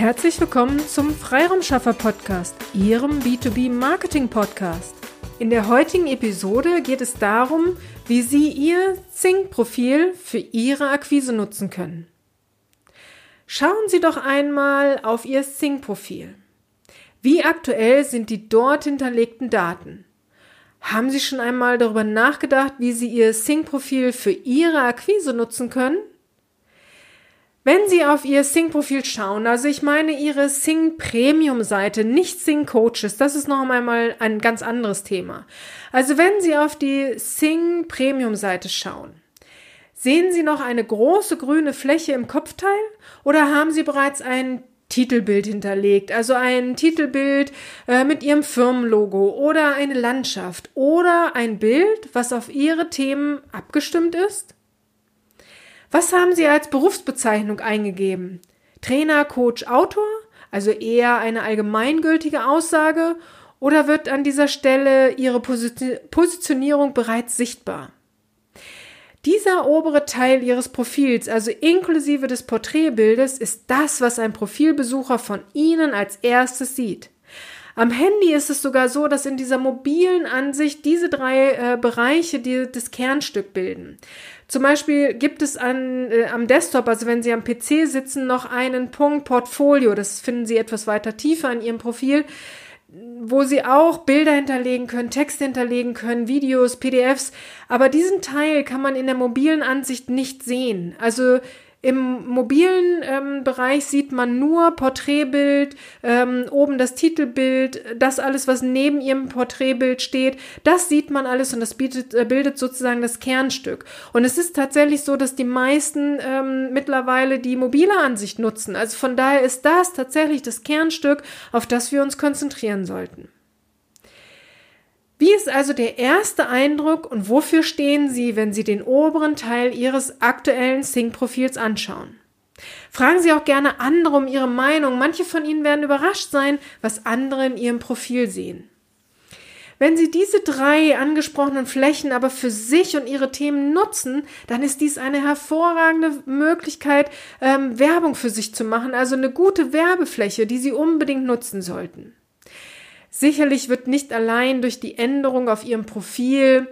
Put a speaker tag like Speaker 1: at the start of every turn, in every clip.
Speaker 1: Herzlich willkommen zum Freiraumschaffer Podcast, Ihrem B2B Marketing Podcast. In der heutigen Episode geht es darum, wie Sie Ihr Zing-Profil für Ihre Akquise nutzen können. Schauen Sie doch einmal auf Ihr Zing-Profil. Wie aktuell sind die dort hinterlegten Daten? Haben Sie schon einmal darüber nachgedacht, wie Sie Ihr Sing-Profil für Ihre Akquise nutzen können? Wenn Sie auf Ihr Sing-Profil schauen, also ich meine Ihre Sing Premium-Seite, nicht Sing Coaches, das ist noch einmal ein ganz anderes Thema. Also wenn Sie auf die Sing Premium-Seite schauen, sehen Sie noch eine große grüne Fläche im Kopfteil oder haben Sie bereits ein Titelbild hinterlegt, also ein Titelbild äh, mit Ihrem Firmenlogo oder eine Landschaft oder ein Bild, was auf Ihre Themen abgestimmt ist? Was haben Sie als Berufsbezeichnung eingegeben? Trainer, Coach, Autor? Also eher eine allgemeingültige Aussage oder wird an dieser Stelle Ihre Positionierung bereits sichtbar? Dieser obere Teil Ihres Profils, also inklusive des Porträtbildes, ist das, was ein Profilbesucher von Ihnen als erstes sieht. Am Handy ist es sogar so, dass in dieser mobilen Ansicht diese drei äh, Bereiche die, das Kernstück bilden. Zum Beispiel gibt es an, äh, am Desktop, also wenn Sie am PC sitzen, noch einen Punkt Portfolio. Das finden Sie etwas weiter tiefer in Ihrem Profil, wo Sie auch Bilder hinterlegen können, Texte hinterlegen können, Videos, PDFs. Aber diesen Teil kann man in der mobilen Ansicht nicht sehen. Also im mobilen ähm, Bereich sieht man nur Porträtbild, ähm, oben das Titelbild, das alles, was neben ihrem Porträtbild steht, das sieht man alles und das bietet, äh, bildet sozusagen das Kernstück. Und es ist tatsächlich so, dass die meisten ähm, mittlerweile die mobile Ansicht nutzen. Also von daher ist das tatsächlich das Kernstück, auf das wir uns konzentrieren sollten. Wie ist also der erste Eindruck und wofür stehen Sie, wenn Sie den oberen Teil Ihres aktuellen Sync-Profils anschauen? Fragen Sie auch gerne andere um ihre Meinung. Manche von Ihnen werden überrascht sein, was andere in Ihrem Profil sehen. Wenn Sie diese drei angesprochenen Flächen aber für sich und Ihre Themen nutzen, dann ist dies eine hervorragende Möglichkeit, ähm, Werbung für sich zu machen, also eine gute Werbefläche, die Sie unbedingt nutzen sollten. Sicherlich wird nicht allein durch die Änderung auf ihrem Profil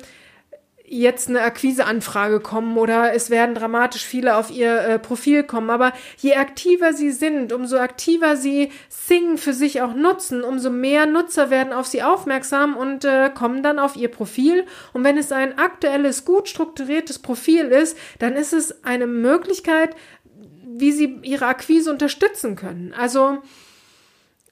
Speaker 1: jetzt eine Akquiseanfrage kommen oder es werden dramatisch viele auf ihr äh, Profil kommen. Aber je aktiver sie sind, umso aktiver sie Sing für sich auch nutzen, umso mehr Nutzer werden auf sie aufmerksam und äh, kommen dann auf ihr Profil. Und wenn es ein aktuelles, gut strukturiertes Profil ist, dann ist es eine Möglichkeit, wie sie ihre Akquise unterstützen können. Also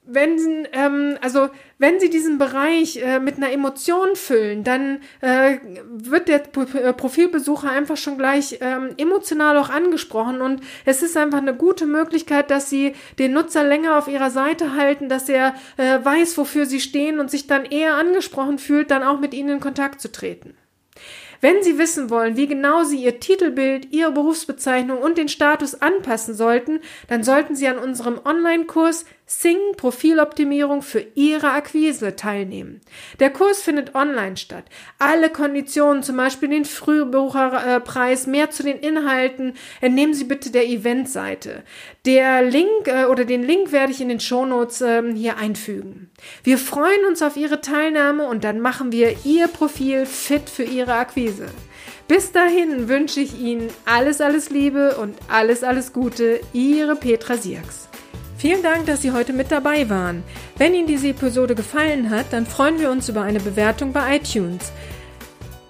Speaker 1: wenn, ähm, also wenn Sie diesen Bereich äh, mit einer Emotion füllen, dann äh, wird der äh, Profilbesucher einfach schon gleich ähm, emotional auch angesprochen und es ist einfach eine gute Möglichkeit, dass Sie den Nutzer länger auf Ihrer Seite halten, dass er äh, weiß, wofür Sie stehen und sich dann eher angesprochen fühlt, dann auch mit Ihnen in Kontakt zu treten. Wenn Sie wissen wollen, wie genau Sie Ihr Titelbild, Ihre Berufsbezeichnung und den Status anpassen sollten, dann sollten Sie an unserem Online-Kurs Sing Profiloptimierung für Ihre Akquise teilnehmen. Der Kurs findet online statt. Alle Konditionen, zum Beispiel den Frühbucherpreis, mehr zu den Inhalten, entnehmen Sie bitte der Eventseite. Der Link äh, oder den Link werde ich in den Shownotes äh, hier einfügen. Wir freuen uns auf Ihre Teilnahme und dann machen wir Ihr Profil fit für Ihre Akquise. Bis dahin wünsche ich Ihnen alles, alles Liebe und alles, alles Gute. Ihre Petra Sierks. Vielen Dank, dass Sie heute mit dabei waren. Wenn Ihnen diese Episode gefallen hat, dann freuen wir uns über eine Bewertung bei iTunes.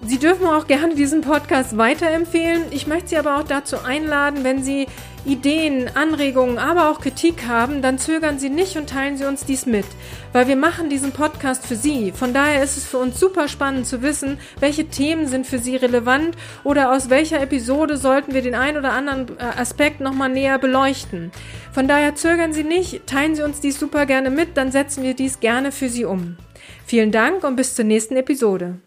Speaker 1: Sie dürfen auch gerne diesen Podcast weiterempfehlen. Ich möchte Sie aber auch dazu einladen, wenn Sie Ideen, Anregungen, aber auch Kritik haben, dann zögern Sie nicht und teilen Sie uns dies mit, weil wir machen diesen Podcast für Sie. Von daher ist es für uns super spannend zu wissen, welche Themen sind für Sie relevant oder aus welcher Episode sollten wir den einen oder anderen äh, Aspekt nochmal näher beleuchten. Von daher zögern Sie nicht, teilen Sie uns dies super gerne mit, dann setzen wir dies gerne für Sie um. Vielen Dank und bis zur nächsten Episode.